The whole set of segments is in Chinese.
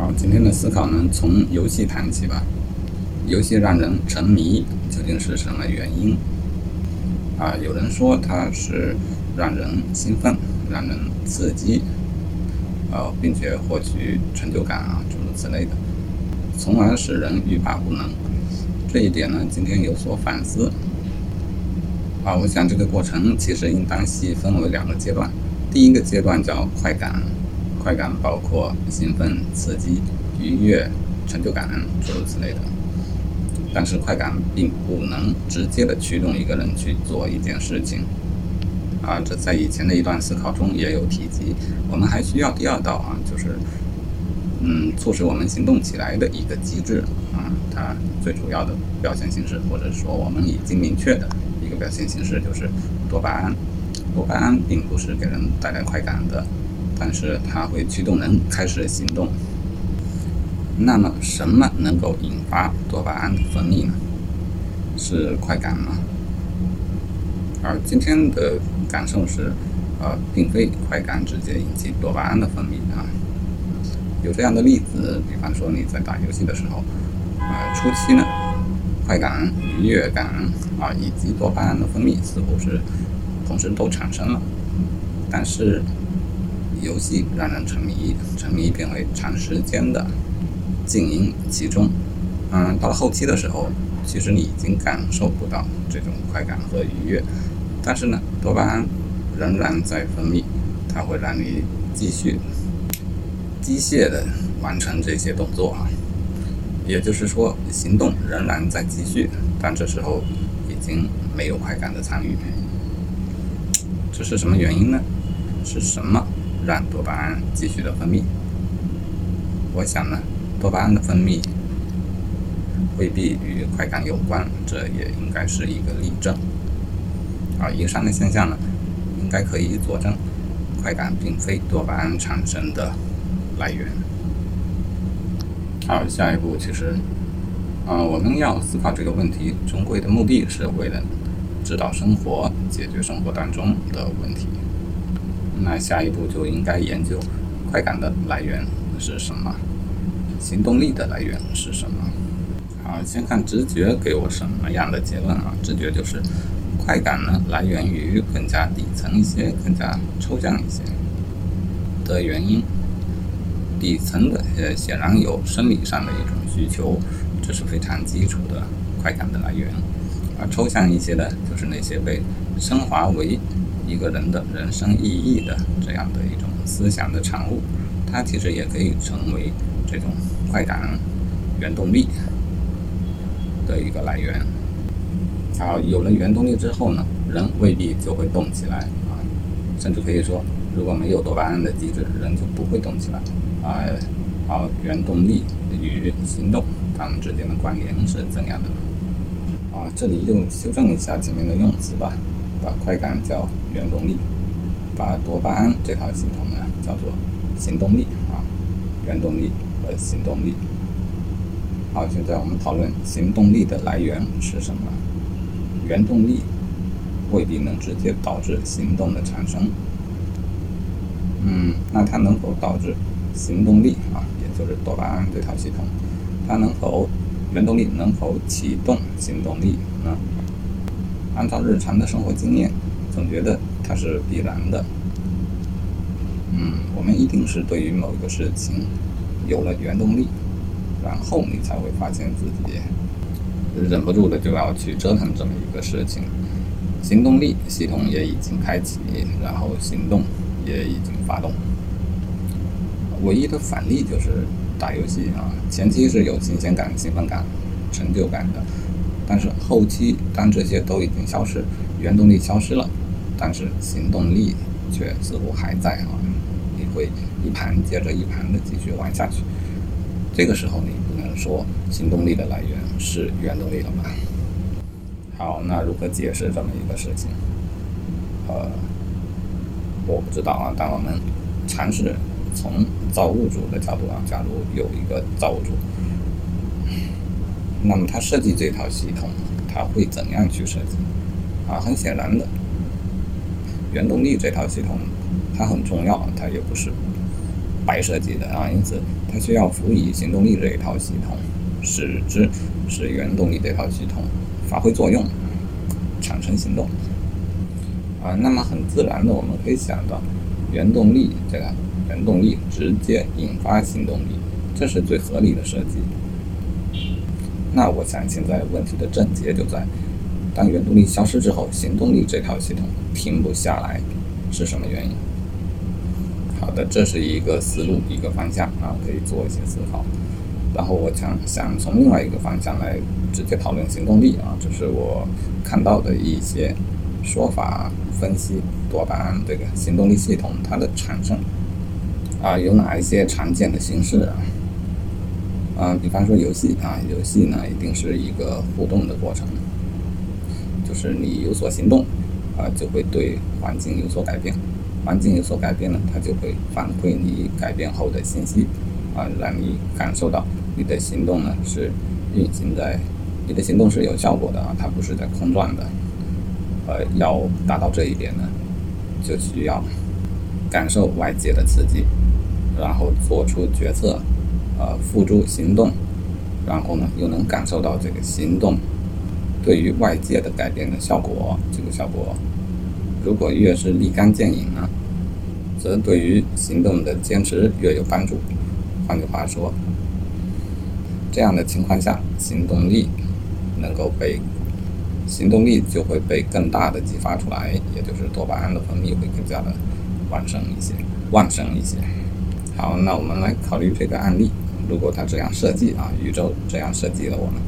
好，今天的思考呢，从游戏谈起吧。游戏让人沉迷，究竟是什么原因？啊，有人说它是让人兴奋，让人刺激，呃，并且获取成就感啊，诸如此类的，从而使人欲罢不能。这一点呢，今天有所反思。啊，我想这个过程其实应当细分为两个阶段。第一个阶段叫快感。快感包括兴奋、刺激、愉悦、成就感诸如此类的，但是快感并不能直接的驱动一个人去做一件事情。啊，这在以前的一段思考中也有提及。我们还需要第二道啊，就是嗯，促使我们行动起来的一个机制啊。它最主要的表现形式，或者说我们已经明确的一个表现形式，就是多巴胺。多巴胺并不是给人带来快感的。但是它会驱动人开始行动。那么，什么能够引发多巴胺的分泌呢？是快感吗？而今天的感受是，呃，并非快感直接引起多巴胺的分泌啊。有这样的例子，比方说你在打游戏的时候，呃，初期呢，快感、愉悦感啊，以及多巴胺的分泌似乎是同时都产生了，但是。游戏让人沉迷，沉迷变为长时间的静音其中。嗯，到了后期的时候，其实你已经感受不到这种快感和愉悦，但是呢，多巴胺仍然在分泌，它会让你继续机械的完成这些动作啊。也就是说，行动仍然在继续，但这时候已经没有快感的参与。这是什么原因呢？是什么？让多巴胺继续的分泌，我想呢，多巴胺的分泌未必与快感有关，这也应该是一个例证。啊，以上的现象呢，应该可以佐证，快感并非多巴胺产生的来源。好，下一步其实，啊，我们要思考这个问题，终归的目的是为了指导生活，解决生活当中的问题。那下一步就应该研究快感的来源是什么，行动力的来源是什么。好，先看直觉给我什么样的结论啊？直觉就是快感呢来源于更加底层一些、更加抽象一些的原因。底层的呃显然有生理上的一种需求，这是非常基础的快感的来源。而抽象一些的，就是那些被升华为。一个人的人生意义的这样的一种思想的产物，它其实也可以成为这种快感原动力的一个来源。好，有了原动力之后呢，人未必就会动起来啊，甚至可以说，如果没有多巴胺的机制，人就不会动起来啊。好，原动力与行动它们之间的关联是怎样的？啊，这里又修正一下前面的用词吧。把快感叫原动力，把多巴胺这套系统呢叫做行动力啊，原动力和行动力。好，现在我们讨论行动力的来源是什么？原动力未必能直接导致行动的产生。嗯，那它能否导致行动力啊？也就是多巴胺这套系统，它能否原动力能否启动行动力呢？按照日常的生活经验，总觉得它是必然的。嗯，我们一定是对于某一个事情有了原动力，然后你才会发现自己忍不住的就要去折腾这么一个事情。行动力系统也已经开启，然后行动也已经发动。唯一的反例就是打游戏啊，前期是有新鲜感、兴奋感、成就感的。但是后期，当这些都已经消失，原动力消失了，但是行动力却似乎还在啊！你会一盘接着一盘的继续玩下去。这个时候，你不能说行动力的来源是原动力了吧？好，那如何解释这么一个事情？呃，我不知道啊。但我们尝试从造物主的角度啊，假如有一个造物主。那么他设计这套系统，他会怎样去设计？啊，很显然的，原动力这套系统它很重要，它也不是白设计的啊。因此，它需要辅以行动力这一套系统，使之使原动力这套系统发挥作用，产生行动。啊，那么很自然的，我们可以想到，原动力这个原动力直接引发行动力，这是最合理的设计。那我想现在问题的症结就在，当原动力消失之后，行动力这套系统停不下来，是什么原因？好的，这是一个思路，一个方向啊，可以做一些思考。然后我想想从另外一个方向来直接讨论行动力啊，这是我看到的一些说法分析多巴胺这个行动力系统它的产生啊有哪一些常见的形式啊？啊，比方说游戏啊，游戏呢一定是一个互动的过程，是你有所行动啊，就会对环境有所改变。环境有所改变呢，它就会反馈你改变后的信息，啊，让你感受到你的行动呢是运行在，你的行动是有效果的啊，它不是在空转的。呃，要达到这一点呢，就需要感受外界的刺激，然后做出决策，呃，付诸行动，然后呢又能感受到这个行动对于外界的改变的效果，这个效果如果越是立竿见影呢？则对于行动的坚持越有帮助。换句话说，这样的情况下，行动力能够被行动力就会被更大的激发出来，也就是多巴胺的分泌会更加的旺盛一些，旺盛一些。好，那我们来考虑这个案例。如果他这样设计啊，宇宙这样设计了我们，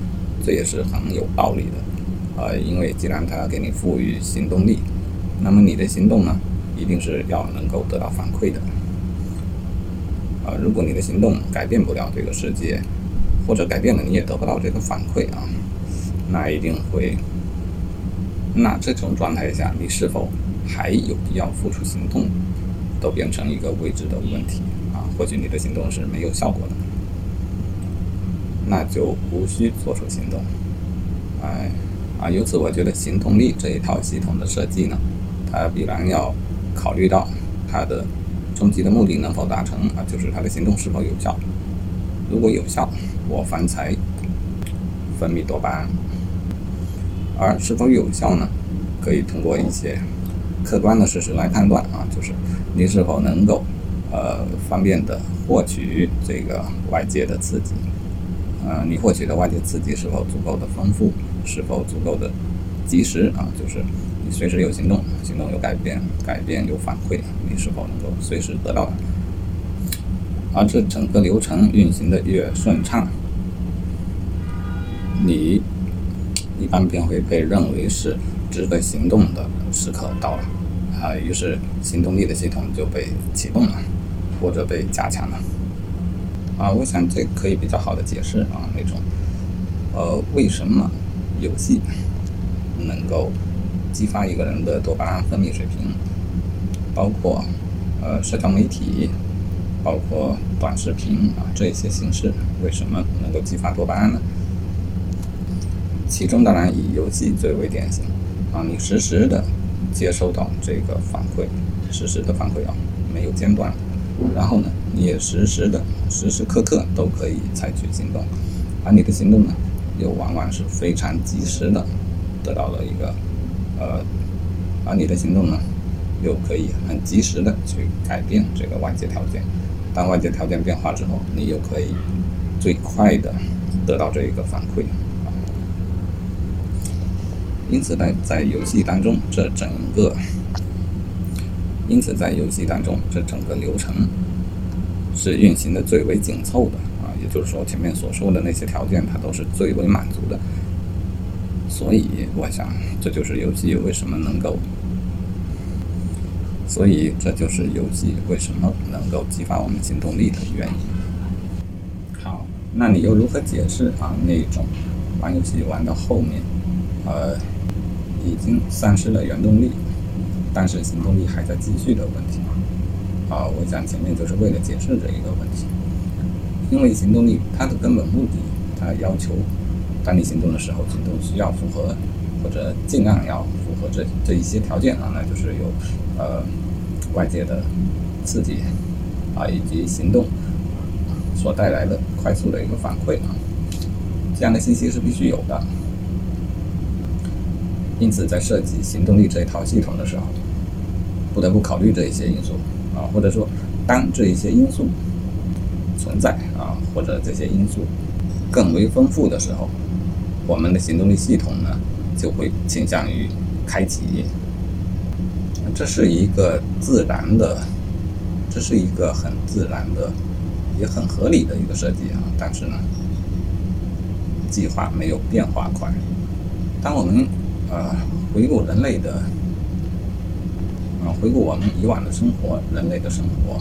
这也是很有道理的。呃，因为既然它要给你赋予行动力，那么你的行动呢？一定是要能够得到反馈的，啊，如果你的行动改变不了这个世界，或者改变了你也得不到这个反馈啊，那一定会，那这种状态下你是否还有必要付出行动，都变成一个未知的问题啊。或许你的行动是没有效果的，那就无需做出行动。哎，啊，由此我觉得行动力这一套系统的设计呢，它必然要。考虑到它的终极的目的能否达成啊，就是它的行动是否有效。如果有效，我方才分泌多巴胺；而是否有效呢？可以通过一些客观的事实来判断啊，就是你是否能够呃方便的获取这个外界的刺激，呃，你获取的外界刺激是否足够的丰富，是否足够的及时啊，就是你。随时有行动，行动有改变，改变有反馈，你是否能够随时得到？而这整个流程运行的越顺畅，你一般便会被认为是值得行动的时刻到了，啊，于是行动力的系统就被启动了，或者被加强了。啊，我想这可以比较好的解释啊，那种，呃，为什么游戏能够。激发一个人的多巴胺分泌水平，包括呃社交媒体，包括短视频啊这些形式，为什么能够激发多巴胺呢？其中当然以游戏最为典型啊，你实时的接收到这个反馈，实时的反馈啊没有间断，然后呢你也实时的时时刻刻都可以采取行动，而你的行动呢又往往是非常及时的得到了一个。呃，而你的行动呢，又可以很及时的去改变这个外界条件。当外界条件变化之后，你又可以最快的得到这一个反馈。因此呢，在游戏当中，这整个，因此在游戏当中，这整个流程是运行的最为紧凑的，也就是说，前面所说的那些条件，它都是最为满足的。所以，我想，这就是游戏为什么能够，所以这就是游戏为什么能够激发我们行动力的原因。好，那你又如何解释啊那种玩游戏玩到后面，呃，已经丧失了原动力，但是行动力还在继续的问题？啊，我想前面就是为了解释这一个问题，因为行动力它的根本目的，它要求。当你行动的时候，行动需要符合，或者尽量要符合这这一些条件啊，那就是有呃外界的刺激啊，以及行动所带来的快速的一个反馈啊，这样的信息是必须有的。因此，在设计行动力这一套系统的时候，不得不考虑这一些因素啊，或者说，当这一些因素存在啊，或者这些因素更为丰富的时候，我们的行动力系统呢，就会倾向于开启。这是一个自然的，这是一个很自然的，也很合理的一个设计啊。但是呢，计划没有变化快。当我们呃回顾人类的，啊回顾我们以往的生活，人类的生活，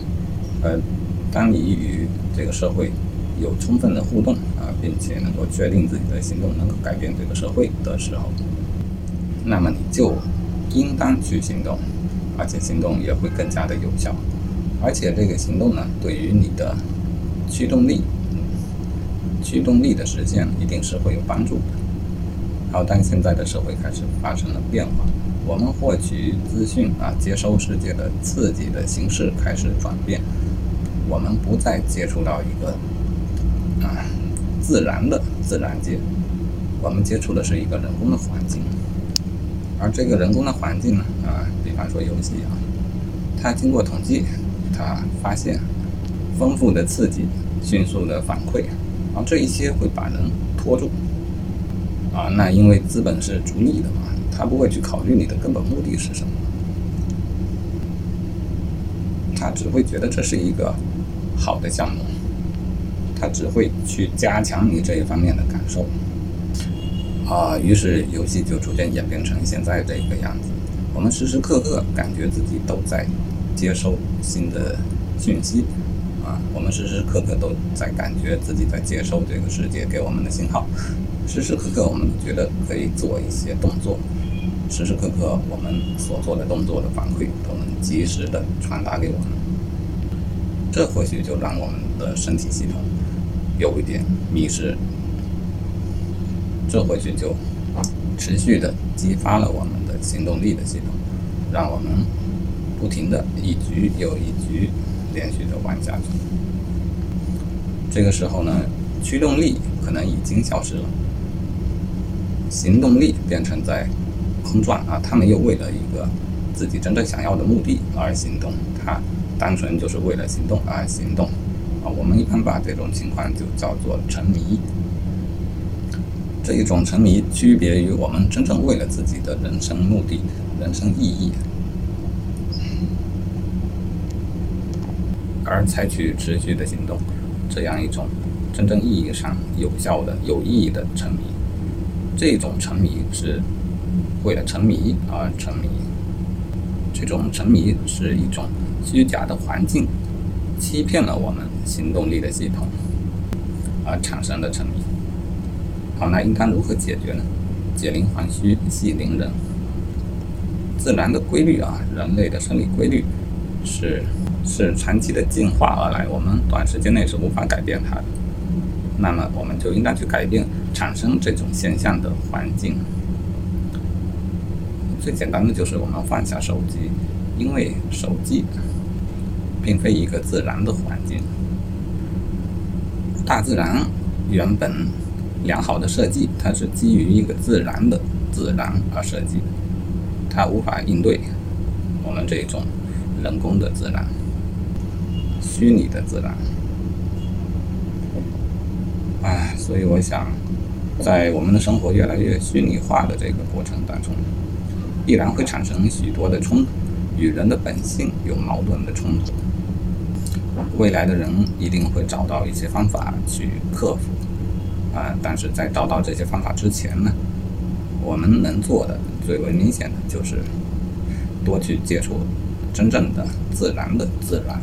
呃，当你与这个社会有充分的互动啊，并且能够确定自己的行动能够改变这个社会的时候，那么你就应当去行动。而且行动也会更加的有效，而且这个行动呢，对于你的驱动力，驱动力的实现一定是会有帮助的。好，但现在的社会开始发生了变化，我们获取资讯啊，接收世界的刺激的形式开始转变，我们不再接触到一个啊自然的自然界，我们接触的是一个人工的环境。而这个人工的环境呢，啊，比方说游戏啊，它经过统计，它发现丰富的刺激、迅速的反馈，啊，这一些会把人拖住，啊，那因为资本是逐利的嘛，他不会去考虑你的根本目的是什么，他只会觉得这是一个好的项目，他只会去加强你这一方面的感受。啊，于是游戏就逐渐演变成现在这个样子。我们时时刻刻感觉自己都在接收新的讯息，啊，我们时时刻刻都在感觉自己在接收这个世界给我们的信号。时时刻刻我们觉得可以做一些动作，时时刻刻我们所做的动作的反馈都能及时的传达给我们。这或许就让我们的身体系统有一点迷失。这或许就持续的激发了我们的行动力的系统，让我们不停的一局又一局连续的玩下去。这个时候呢，驱动力可能已经消失了，行动力变成在空转啊，他没有为了一个自己真正想要的目的而行动，他单纯就是为了行动而行动啊。我们一般把这种情况就叫做沉迷。这一种沉迷区别于我们真正为了自己的人生目的、人生意义而采取持续的行动，这样一种真正意义上有效的、有意义的沉迷。这种沉迷是为了沉迷而沉迷，这种沉迷是一种虚假的环境欺骗了我们行动力的系统而产生的沉迷。好，那应当如何解决呢？解铃还须系铃人。自然的规律啊，人类的生理规律是是长期的进化而来，我们短时间内是无法改变它的。那么，我们就应该去改变产生这种现象的环境。最简单的就是我们放下手机，因为手机并非一个自然的环境。大自然原本。良好的设计，它是基于一个自然的自然而设计，它无法应对我们这种人工的自然、虚拟的自然。唉，所以我想，在我们的生活越来越虚拟化的这个过程当中，必然会产生许多的冲突，与人的本性有矛盾的冲突。未来的人一定会找到一些方法去克服。啊，但是在找到这些方法之前呢，我们能做的最为明显的就是多去接触真正的自然的自然。